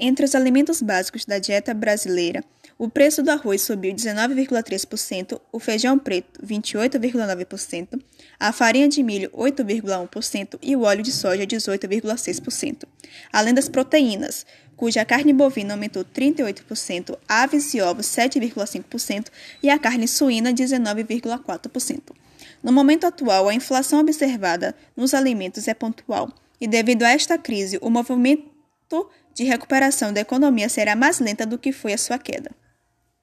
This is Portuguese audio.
Entre os alimentos básicos da dieta brasileira, o preço do arroz subiu 19,3%, o feijão preto 28,9%, a farinha de milho 8,1% e o óleo de soja 18,6%. Além das proteínas, cuja carne bovina aumentou 38%, aves e ovos 7,5% e a carne suína 19,4%. No momento atual, a inflação observada nos alimentos é pontual e, devido a esta crise, o movimento de recuperação da economia será mais lenta do que foi a sua queda.